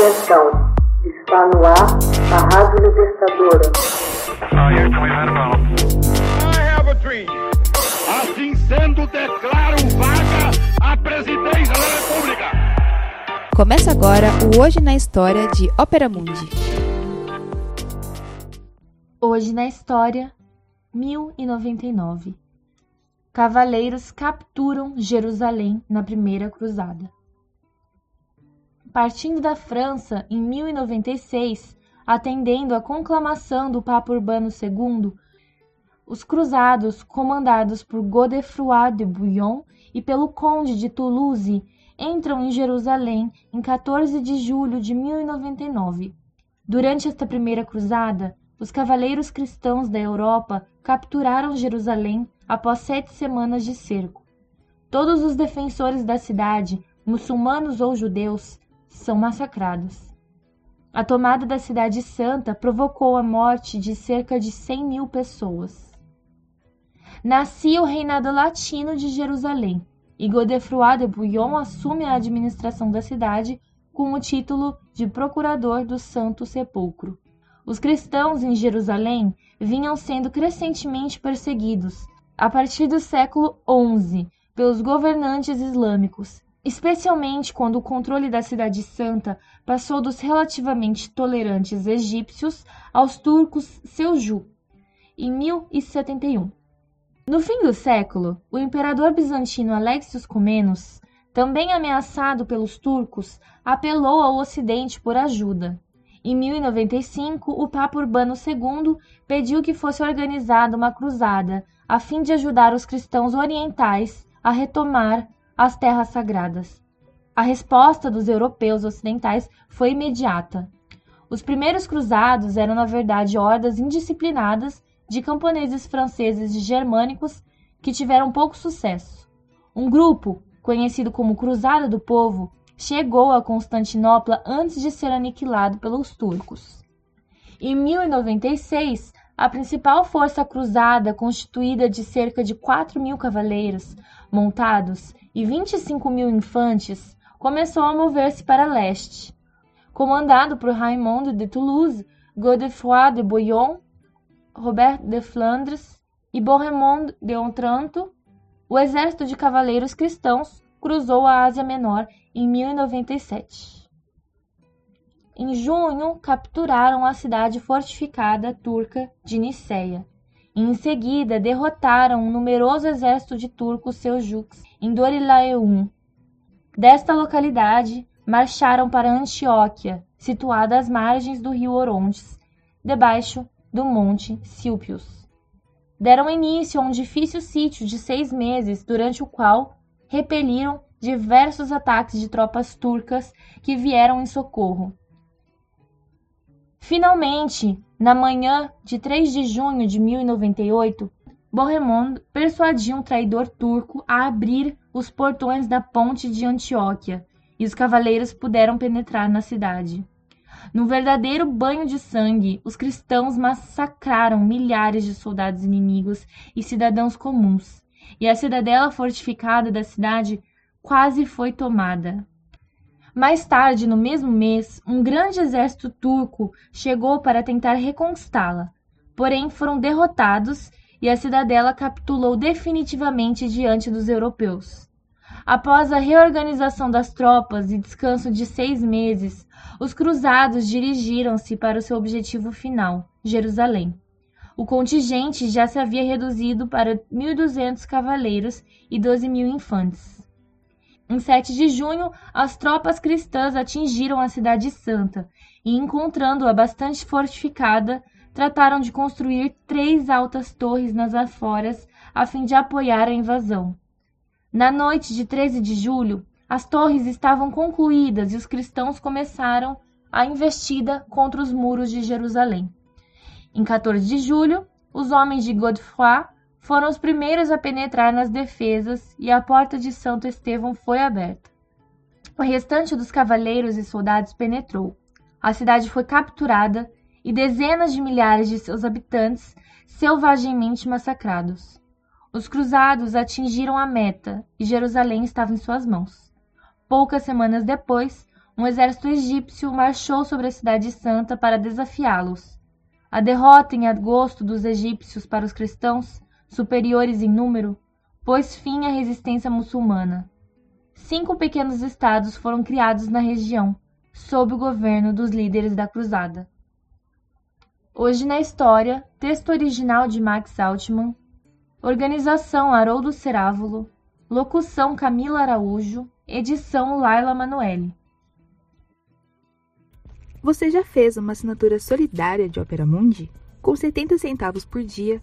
Atenção, está no ar a Rádio Libertadora. Assim sendo, declaro vaga a presidência da República. Começa agora o Hoje na História de Ópera Mundi. Hoje na História, 1099. Cavaleiros capturam Jerusalém na Primeira Cruzada. Partindo da França em 1096, atendendo à conclamação do Papa Urbano II, os cruzados, comandados por Godefroy de Bouillon e pelo Conde de Toulouse, entram em Jerusalém em 14 de julho de 1099. Durante esta primeira cruzada, os cavaleiros cristãos da Europa capturaram Jerusalém após sete semanas de cerco. Todos os defensores da cidade, muçulmanos ou judeus, são massacrados. A tomada da Cidade Santa provocou a morte de cerca de 100 mil pessoas. Nascia o reinado latino de Jerusalém e Godefroy de Bouillon assume a administração da cidade com o título de Procurador do Santo Sepulcro. Os cristãos em Jerusalém vinham sendo crescentemente perseguidos a partir do século XI pelos governantes islâmicos especialmente quando o controle da Cidade Santa passou dos relativamente tolerantes egípcios aos turcos Seljuk, em 1071. No fim do século, o imperador bizantino Alexios Comnenus, também ameaçado pelos turcos, apelou ao Ocidente por ajuda. Em 1095, o Papa Urbano II pediu que fosse organizada uma cruzada a fim de ajudar os cristãos orientais a retomar as terras sagradas. A resposta dos europeus ocidentais foi imediata. Os primeiros cruzados eram, na verdade, hordas indisciplinadas de camponeses franceses e germânicos que tiveram pouco sucesso. Um grupo, conhecido como Cruzada do Povo, chegou a Constantinopla antes de ser aniquilado pelos turcos. Em 1096, a principal força cruzada, constituída de cerca de 4 mil cavaleiros montados e 25 mil infantes, começou a mover-se para leste. Comandado por Raymond de Toulouse, Godefroy de Bouillon, Robert de Flandres e Bohemond de Otranto, o exército de cavaleiros cristãos cruzou a Ásia Menor em 1097. Em junho, capturaram a cidade fortificada turca de Niceia em seguida derrotaram um numeroso exército de turcos seljuks em Dorilaeum. Desta localidade, marcharam para Antioquia, situada às margens do rio Orontes, debaixo do monte Silpius. Deram início a um difícil sítio de seis meses, durante o qual repeliram diversos ataques de tropas turcas que vieram em socorro. Finalmente, na manhã de 3 de junho de 1098, Bohemond persuadiu um traidor turco a abrir os portões da ponte de Antioquia e os cavaleiros puderam penetrar na cidade. Num verdadeiro banho de sangue, os cristãos massacraram milhares de soldados inimigos e cidadãos comuns, e a cidadela fortificada da cidade quase foi tomada. Mais tarde, no mesmo mês, um grande exército turco chegou para tentar reconquistá-la, porém foram derrotados e a cidadela capitulou definitivamente diante dos europeus. Após a reorganização das tropas e descanso de seis meses, os cruzados dirigiram-se para o seu objetivo final, Jerusalém. O contingente já se havia reduzido para 1.200 cavaleiros e 12 mil infantes. Em 7 de junho, as tropas cristãs atingiram a Cidade Santa e, encontrando-a bastante fortificada, trataram de construir três altas torres nas aforas a fim de apoiar a invasão. Na noite de 13 de julho, as torres estavam concluídas e os cristãos começaram a investida contra os muros de Jerusalém. Em 14 de julho, os homens de Godefroy foram os primeiros a penetrar nas defesas e a porta de Santo Estevão foi aberta. O restante dos cavaleiros e soldados penetrou. A cidade foi capturada e dezenas de milhares de seus habitantes selvagemmente massacrados. Os cruzados atingiram a meta e Jerusalém estava em suas mãos. Poucas semanas depois, um exército egípcio marchou sobre a cidade santa para desafiá-los. A derrota em agosto dos egípcios para os cristãos, superiores em número, pôs fim à resistência muçulmana. Cinco pequenos estados foram criados na região, sob o governo dos líderes da cruzada. Hoje na História, texto original de Max Altman, organização Haroldo Cerávulo, locução Camila Araújo, edição Laila Manoeli. Você já fez uma assinatura solidária de Opera Mundi? Com 70 centavos por dia,